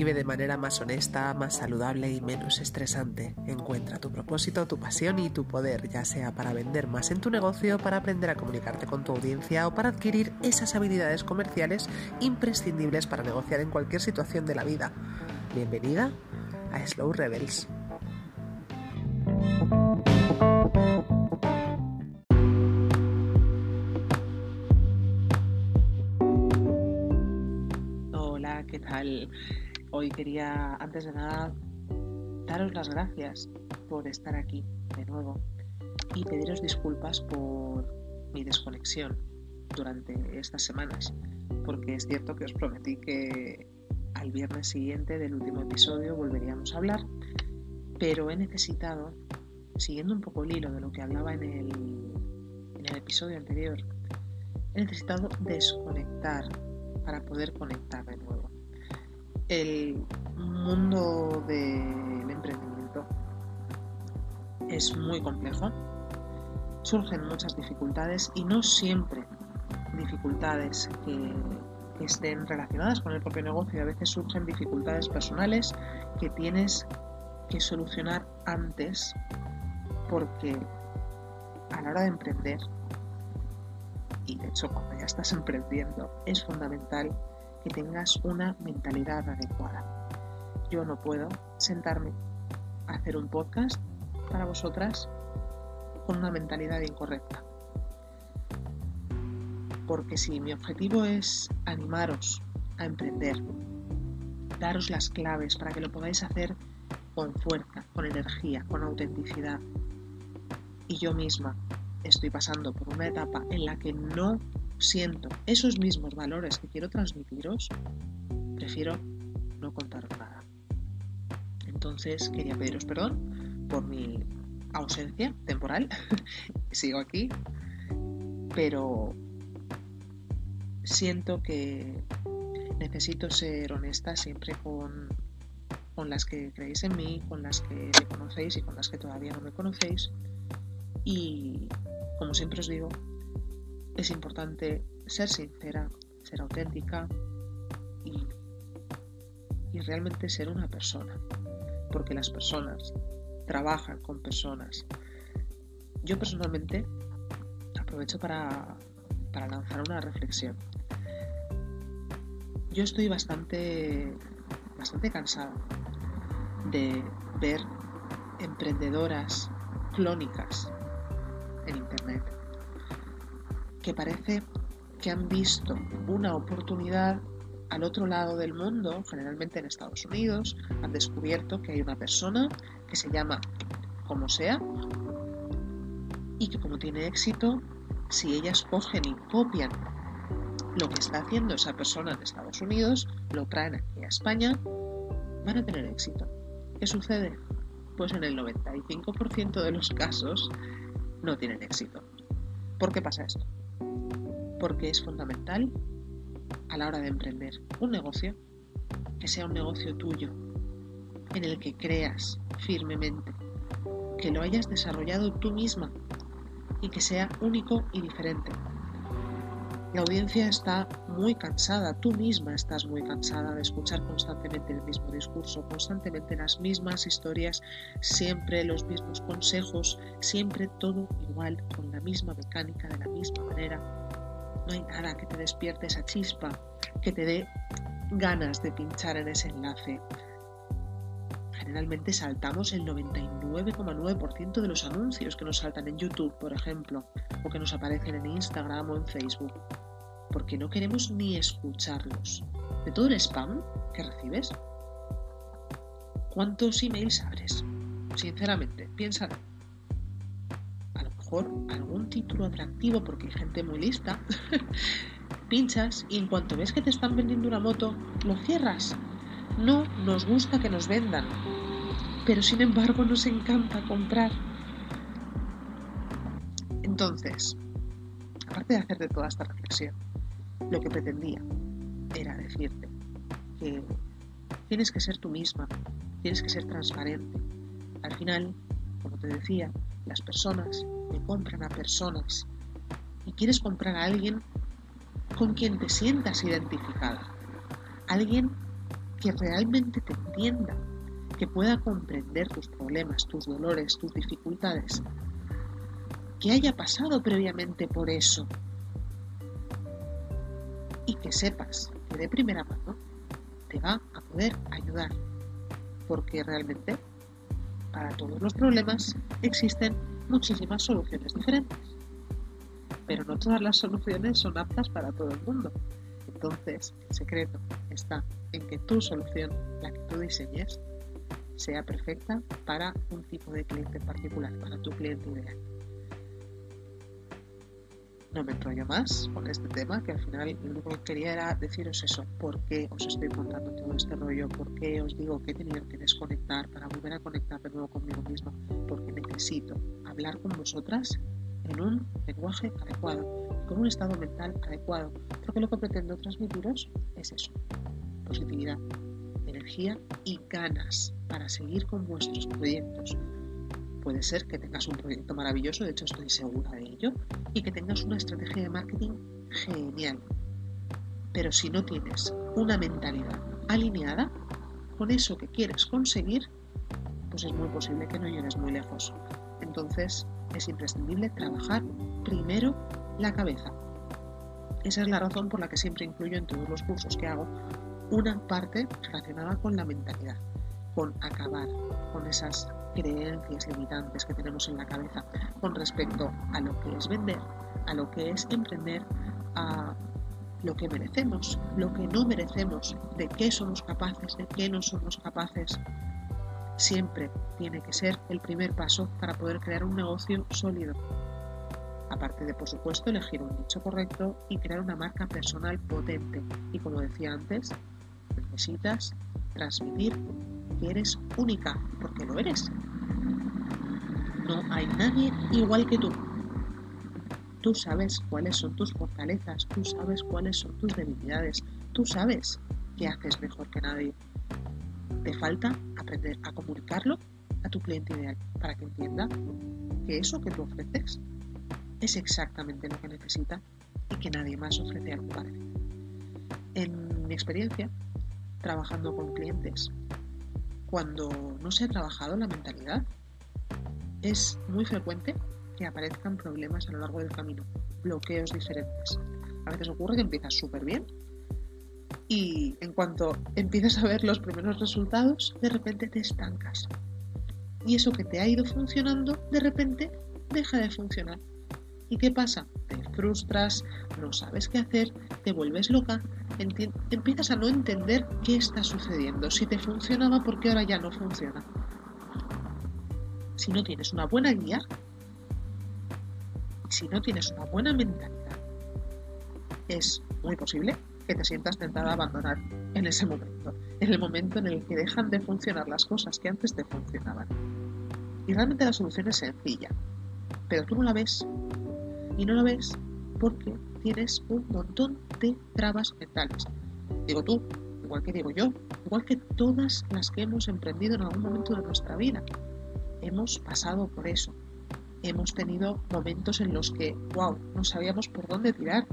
Vive de manera más honesta, más saludable y menos estresante. Encuentra tu propósito, tu pasión y tu poder, ya sea para vender más en tu negocio, para aprender a comunicarte con tu audiencia o para adquirir esas habilidades comerciales imprescindibles para negociar en cualquier situación de la vida. Bienvenida a Slow Rebels. Hola, ¿qué tal? Hoy quería, antes de nada, daros las gracias por estar aquí de nuevo y pediros disculpas por mi desconexión durante estas semanas, porque es cierto que os prometí que al viernes siguiente del último episodio volveríamos a hablar, pero he necesitado, siguiendo un poco el hilo de lo que hablaba en el, episodio anterior, he necesitado desconectar para poder conectar de nuevo el mundo del emprendimiento es muy complejo, surgen muchas dificultades y no siempre dificultades que, estén relacionadas con el propio negocio, a veces surgen dificultades personales que tienes que solucionar antes porque a la hora de emprender, y de hecho cuando ya estás emprendiendo, es fundamental que tengas una mentalidad adecuada. Yo no puedo sentarme a hacer un podcast para vosotras con una mentalidad incorrecta. Porque si mi objetivo es animaros a emprender, daros las claves para que lo podáis hacer con fuerza, con energía, con autenticidad, y yo misma estoy pasando por una etapa en la que no siento esos mismos valores que quiero transmitiros, prefiero no contaros nada. Entonces quería pediros perdón por mi ausencia temporal. Sigo aquí, pero siento que necesito ser honesta siempre con, con las que creéis en mí, con las que me conocéis y con las que todavía no me conocéis. Y como siempre os digo, es importante ser sincera, ser auténtica y, realmente ser una persona, porque las personas trabajan con personas. Yo personalmente aprovecho para, para lanzar una reflexión. Yo estoy bastante, bastante cansada de ver emprendedoras clónicas en Internet que parece que han visto una oportunidad al otro lado del mundo, generalmente en Estados Unidos, han descubierto que hay una persona que se llama como sea y que como tiene éxito, si ellas cogen y copian lo que está haciendo esa persona en Estados Unidos, lo traen aquí a España, van a tener éxito. ¿Qué sucede? Pues en el 95% de los casos no tienen éxito. ¿Por qué pasa esto? Porque es fundamental a la hora de emprender un negocio que sea un negocio tuyo, en el que creas firmemente, que lo hayas desarrollado tú misma y que sea único y diferente. La audiencia está muy cansada, tú misma estás muy cansada de escuchar constantemente el mismo discurso, constantemente las mismas historias, siempre los mismos consejos, siempre todo igual, con la misma mecánica, de la misma manera, no hay nada que te despierte esa chispa, que te dé ganas de pinchar en ese enlace. Generalmente saltamos el 99,9% de los anuncios que nos saltan en YouTube, por ejemplo, o que nos aparecen en Instagram o en Facebook, porque no queremos ni escucharlos. De todo el spam que recibes, ¿cuántos emails abres? Sinceramente, piénsalo algún título atractivo porque hay gente muy lista, pinchas y en cuanto ves que te están vendiendo una moto, lo cierras. No nos gusta que nos vendan, pero sin embargo nos encanta comprar. Entonces, aparte de hacerte toda esta reflexión, lo que pretendía era decirte que tienes que ser tú misma, tienes que ser transparente. Al final, como te decía, las personas que compran a personas. Y quieres comprar a alguien con quien te sientas identificada. Alguien que realmente te entienda, que pueda comprender tus problemas, tus dolores, tus dificultades, que haya pasado previamente por eso. Y que sepas que de primera mano te va a poder ayudar, porque realmente para todos los problemas existen muchísimas soluciones diferentes, pero no todas las soluciones son aptas para todo el mundo. Entonces, el secreto está en que tu solución, la que tú diseñes, sea perfecta para un tipo de cliente en particular, para tu cliente ideal no me enrollo más con este tema, que al final lo único que quería era deciros eso, por qué os estoy contando todo este rollo, por qué os digo que he tenido que desconectar para volver a conectar de nuevo conmigo misma, porque necesito hablar con vosotras en un lenguaje adecuado, con un estado mental adecuado, porque lo que pretendo transmitiros es eso, positividad, energía y ganas para seguir con vuestros proyectos, Puede ser que tengas un proyecto maravilloso, de hecho estoy segura de ello, y que tengas una estrategia de marketing genial. Pero si no tienes una mentalidad alineada con eso que quieres conseguir, pues es muy posible que no llegues muy lejos. Entonces es imprescindible trabajar primero la cabeza. Esa es la razón por la que siempre incluyo en todos los cursos que hago una parte relacionada con la mentalidad, con acabar con esas creencias limitantes que tenemos en la cabeza con respecto a lo que es vender, a lo que es emprender, a lo que merecemos, lo que no merecemos, de qué somos capaces, de qué no somos capaces. Siempre tiene que ser el primer paso para poder crear un negocio sólido. Aparte de, por supuesto, elegir un nicho correcto y crear una marca personal potente. Y como decía antes, necesitas transmitir que eres única, porque lo eres. No hay nadie igual que tú. Tú sabes cuáles son tus fortalezas, tú sabes cuáles son tus debilidades, tú sabes qué haces mejor que nadie. Te falta aprender a comunicarlo a tu cliente ideal para que entienda que eso que tú ofreces es exactamente lo que necesita y que nadie más ofrece algo parecido. En mi experiencia, trabajando con clientes cuando no se ha trabajado la mentalidad, es muy frecuente que aparezcan problemas a lo largo del camino, bloqueos diferentes. A veces ocurre que empiezas súper bien y en cuanto empiezas a ver los primeros resultados, de repente te estancas. Y eso que te ha ido funcionando, de repente deja de funcionar. ¿Y qué pasa? Te frustras, no sabes qué hacer, te vuelves loca, empiezas a no entender qué está sucediendo. Si te funcionaba, ¿por qué ahora ya no funciona? Si no tienes una buena guía, si no tienes una buena mentalidad, es muy posible que te sientas tentada a abandonar en ese momento, en el momento en el que dejan de funcionar las cosas que antes te funcionaban. Y realmente la solución es sencilla, pero tú no la ves y no lo ves porque tienes un montón de trabas mentales. Digo tú, igual que digo yo, igual que todas las que hemos emprendido en algún momento de nuestra vida. Hemos pasado por eso. Hemos tenido momentos en los que, wow, no sabíamos por dónde tirar.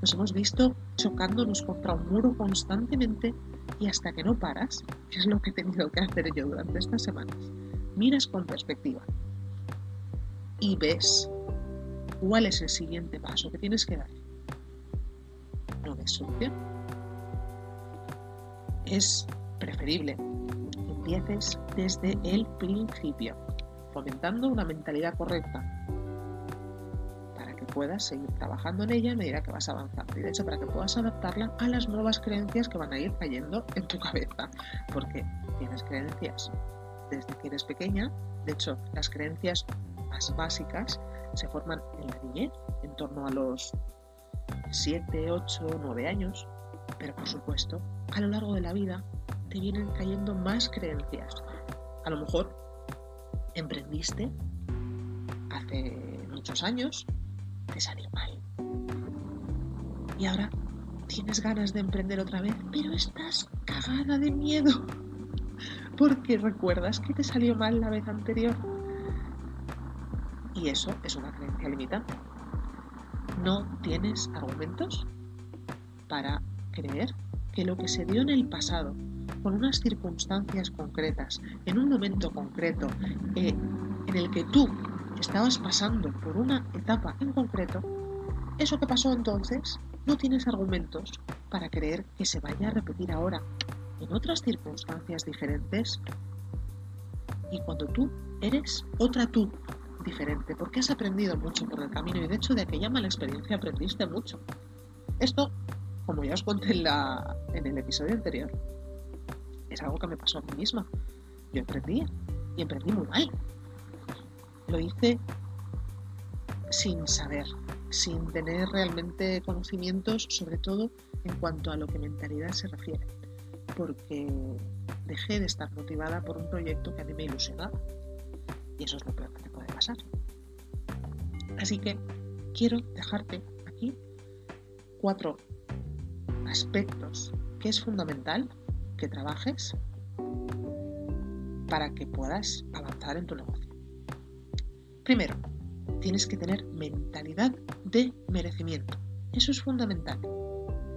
Nos hemos visto chocándonos contra un muro constantemente y hasta que no paras, que es lo que he tenido que hacer yo durante estas semanas, miras con perspectiva y ves ¿Cuál es el siguiente paso que tienes que dar? Solución. Es preferible que empieces desde el principio, fomentando una mentalidad correcta para que puedas seguir trabajando en ella a medida que vas avanzando y de hecho para que puedas adaptarla a las nuevas creencias que van a ir cayendo en tu cabeza, porque tienes creencias desde que eres pequeña, de hecho las creencias más básicas se forman en la niñez, en torno a los 7, 8, 9 años, pero por supuesto, a lo largo de la vida te vienen cayendo más creencias. A lo mejor emprendiste hace muchos años, te salió mal. Y ahora tienes ganas de emprender otra vez, pero estás cagada de miedo. Porque recuerdas que te salió mal la vez anterior. Y eso es una creencia limitante. No tienes argumentos para creer que lo que se dio en el pasado con unas circunstancias concretas, en un momento concreto, eh, en el que tú estabas pasando por una etapa en concreto, eso que pasó entonces no tienes argumentos para creer que se vaya a repetir ahora en otras circunstancias diferentes. Y cuando tú eres otra tú diferente, porque has aprendido mucho por el camino y de hecho de aquella mala experiencia aprendiste mucho. Esto, como ya os conté en, el episodio anterior, es algo que me pasó a mí misma. Yo emprendí y emprendí muy mal. Lo hice sin saber, sin tener realmente conocimientos, sobre todo en cuanto a lo que mentalidad se refiere, porque dejé de estar motivada por un proyecto que a mí me ilusionaba. Y eso es lo peor que te pasar. Así que quiero dejarte aquí cuatro aspectos que es fundamental que trabajes para que puedas avanzar en tu negocio. Primero, tienes que tener mentalidad de merecimiento. Eso es fundamental.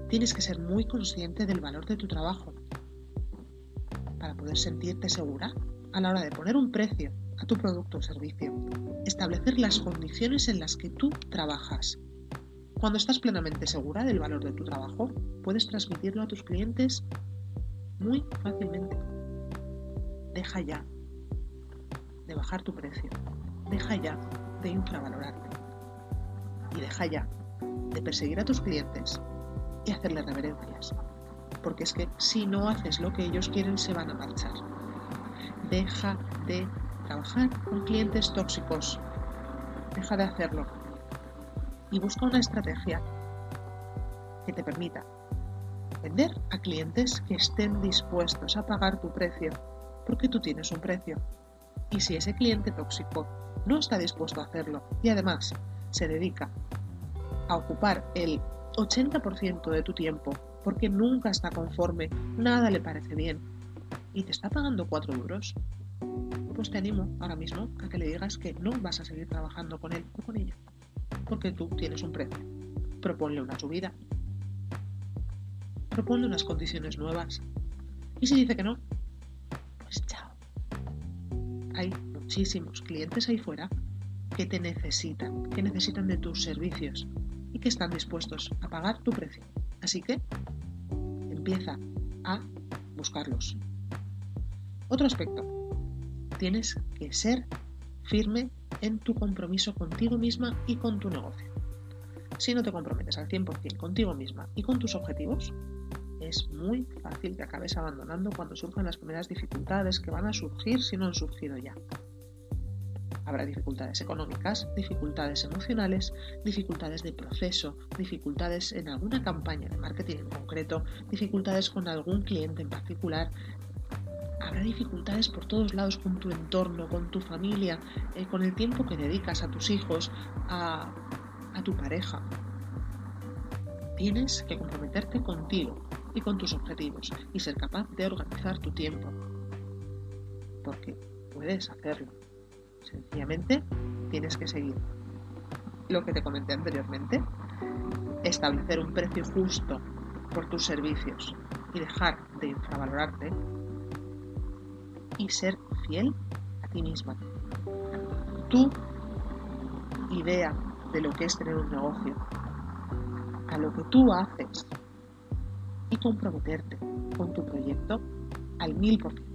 Tienes que ser muy consciente del valor de tu trabajo para poder sentirte segura a la hora de poner un precio a tu producto o servicio. Establecer las condiciones en las que tú trabajas. Cuando estás plenamente segura del valor de tu trabajo, puedes transmitirlo a tus clientes muy fácilmente. Deja ya de bajar tu precio. Deja ya de infravalorarte. Y deja ya de perseguir a tus clientes y hacerles reverencias. Porque es que si no haces lo que ellos quieren, se van a marchar. Deja de trabajar con clientes tóxicos. Deja de hacerlo. Y busca una estrategia que te permita vender a clientes que estén dispuestos a pagar tu precio, porque tú tienes un precio. Y si ese cliente tóxico no está dispuesto a hacerlo y además se dedica a ocupar el 80% de tu tiempo porque nunca está conforme, nada le parece bien y te está pagando 4 euros, pues te animo ahora mismo a que le digas que no vas a seguir trabajando con él o con ella, porque tú tienes un precio. Proponle una subida, proponle unas condiciones nuevas. Y si dice que no, pues chao. Hay muchísimos clientes ahí fuera que te necesitan, que necesitan de tus servicios y que están dispuestos a pagar tu precio. Así que empieza a buscarlos. Otro aspecto, tienes que ser firme en tu compromiso contigo misma y con tu negocio. Si no te comprometes al 100% contigo misma y con tus objetivos, es muy fácil que acabes abandonando cuando surjan las primeras dificultades que van a surgir si no han surgido ya. Habrá dificultades económicas, dificultades emocionales, dificultades de proceso, dificultades en alguna campaña de marketing en concreto, dificultades con algún cliente en particular. Habrá dificultades por todos lados con tu entorno, con tu familia, eh, con el tiempo que dedicas a tus hijos, a, a tu pareja. Tienes que comprometerte contigo y con tus objetivos y ser capaz de organizar tu tiempo. Porque puedes hacerlo. Sencillamente tienes que seguir lo que te comenté anteriormente, establecer un precio justo por tus servicios y dejar de infravalorarte y ser fiel a ti misma. Tu idea de lo que es tener un negocio, a lo que tú haces y comprometerte con tu proyecto al mil por ciento.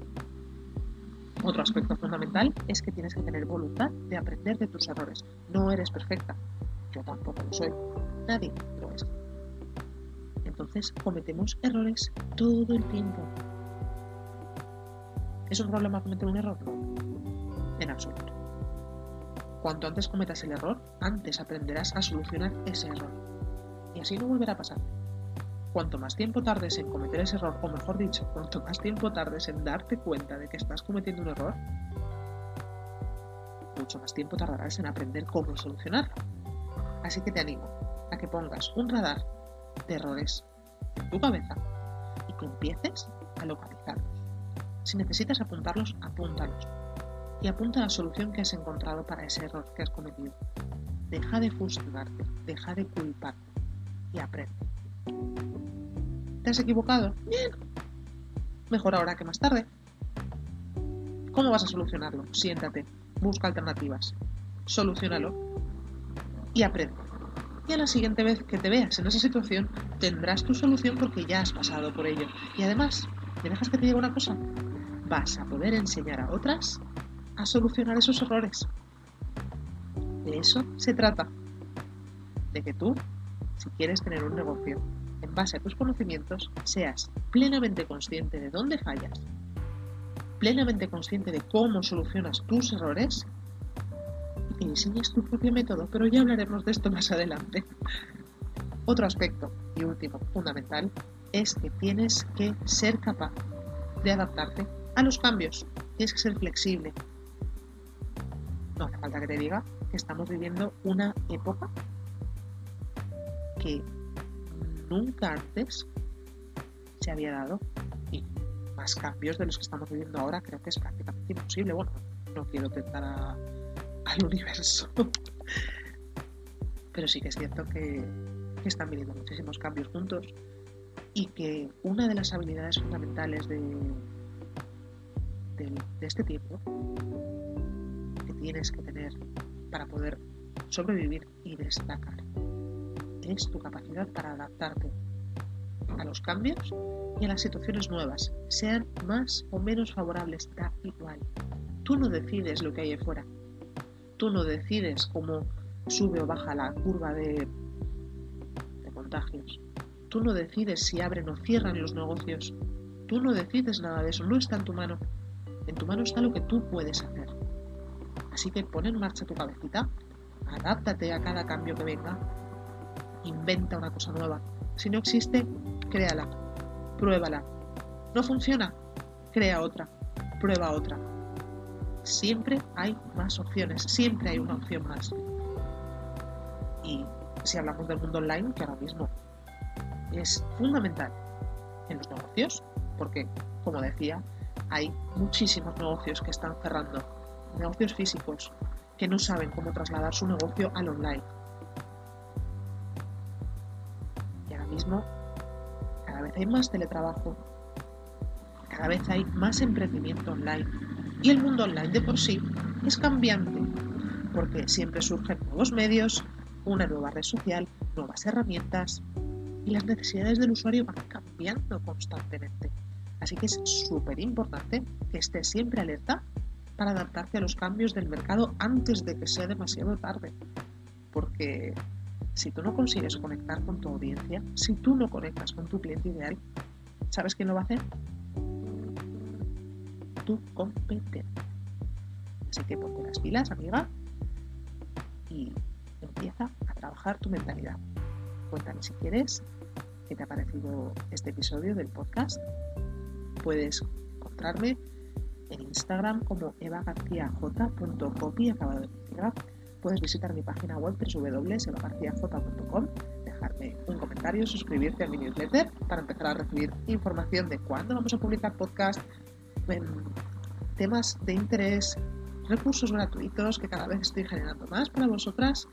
Otro aspecto fundamental es que tienes que tener voluntad de aprender de tus errores. No eres perfecta. Yo tampoco lo soy. Nadie lo es. Entonces cometemos errores todo el tiempo. ¿Es un problema cometer un error? En absoluto. Cuanto antes cometas el error, antes aprenderás a solucionar ese error. Y así no volverá a pasar. Cuanto más tiempo tardes en cometer ese error, o mejor dicho, cuanto más tiempo tardes en darte cuenta de que estás cometiendo un error, mucho más tiempo tardarás en aprender cómo solucionarlo. Así que te animo a que pongas un radar de errores en tu cabeza y que empieces a localizarlos. Si necesitas apuntarlos, apúntalos. Y apunta la solución que has encontrado para ese error que has cometido. Deja de frustrarte, deja de culparte y aprende. ¿Te has equivocado? Bien. mejor ahora que más tarde. ¿Cómo vas a solucionarlo? Siéntate, busca alternativas, solucionalo y aprende. Y a la siguiente vez que te veas en esa situación tendrás tu solución porque ya has pasado por ello. Y además, ¿me dejas que te diga una cosa? Vas a poder enseñar a otras a solucionar esos errores. De eso se trata. De que tú, si quieres tener un negocio, en base a tus conocimientos, seas plenamente consciente de dónde fallas, plenamente consciente de cómo solucionas tus errores y que diseñes tu propio método, pero ya hablaremos de esto más adelante. Otro aspecto y último fundamental es que tienes que ser capaz de adaptarte a los cambios. Tienes que ser flexible. No hace falta que te diga que estamos viviendo una época que nunca antes se había dado y más cambios de los que estamos viviendo ahora creo que es prácticamente imposible. Bueno, no quiero tentar al universo, pero sí que es cierto que, están viniendo muchísimos cambios juntos y que una de las habilidades fundamentales de, de, este tiempo que tienes que tener para poder sobrevivir y destacar es tu capacidad para adaptarte a los cambios y a las situaciones nuevas, sean más o menos favorables, da igual. Tú no decides lo que hay afuera. Tú no decides cómo sube o baja la curva de contagios. Tú no decides si abren o cierran los negocios. Tú no decides nada de eso, no está en tu mano. En tu mano está lo que tú puedes hacer. Así que pon en marcha tu cabecita, adáptate a cada cambio que venga inventa una cosa nueva. Si no existe, créala, pruébala. ¿No funciona? Crea otra, prueba otra. Siempre hay más opciones, siempre hay una opción más. Y si hablamos del mundo online, que ahora mismo es fundamental en los negocios, porque, como decía, hay muchísimos negocios que están cerrando, negocios físicos, que no saben cómo trasladar su negocio al online. Mismo cada vez hay más teletrabajo, cada vez hay más emprendimiento online. Y el mundo online de por sí es cambiante porque siempre surgen nuevos medios, una nueva red social, nuevas herramientas y las necesidades del usuario van cambiando constantemente. Así que es súper importante que estés siempre alerta para adaptarte a los cambios del mercado antes de que sea demasiado tarde. Porque si tú no consigues conectar con tu audiencia, si tú no conectas con tu cliente ideal, ¿sabes quién lo va a hacer? Tu competente. Así que ponte las pilas, amiga, y empieza a trabajar tu mentalidad. Cuéntame si quieres qué te ha parecido este episodio del podcast. Puedes encontrarme en Instagram como evagarciaj.copy acabado de puedes visitar mi página web www.sebagarciaj.com, dejarme un comentario, suscribirte a mi newsletter para empezar a recibir información de cuándo vamos a publicar podcast, temas de interés, recursos gratuitos que cada vez estoy generando más para vosotras.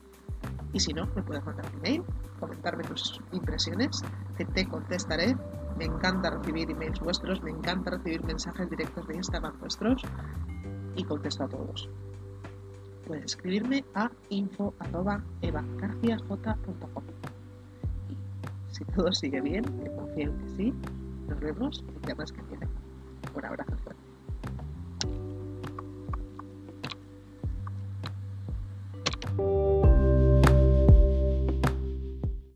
Y si no, me puedes mandar un email, comentarme tus impresiones, que te contestaré. Me encanta recibir emails vuestros, me encanta recibir mensajes directos de Instagram vuestros y contesto a todos puedes escribirme a info.evagarciaj.com. Y si todo sigue bien, que confío en que sí, nos vemos el viernes que viene. Un abrazo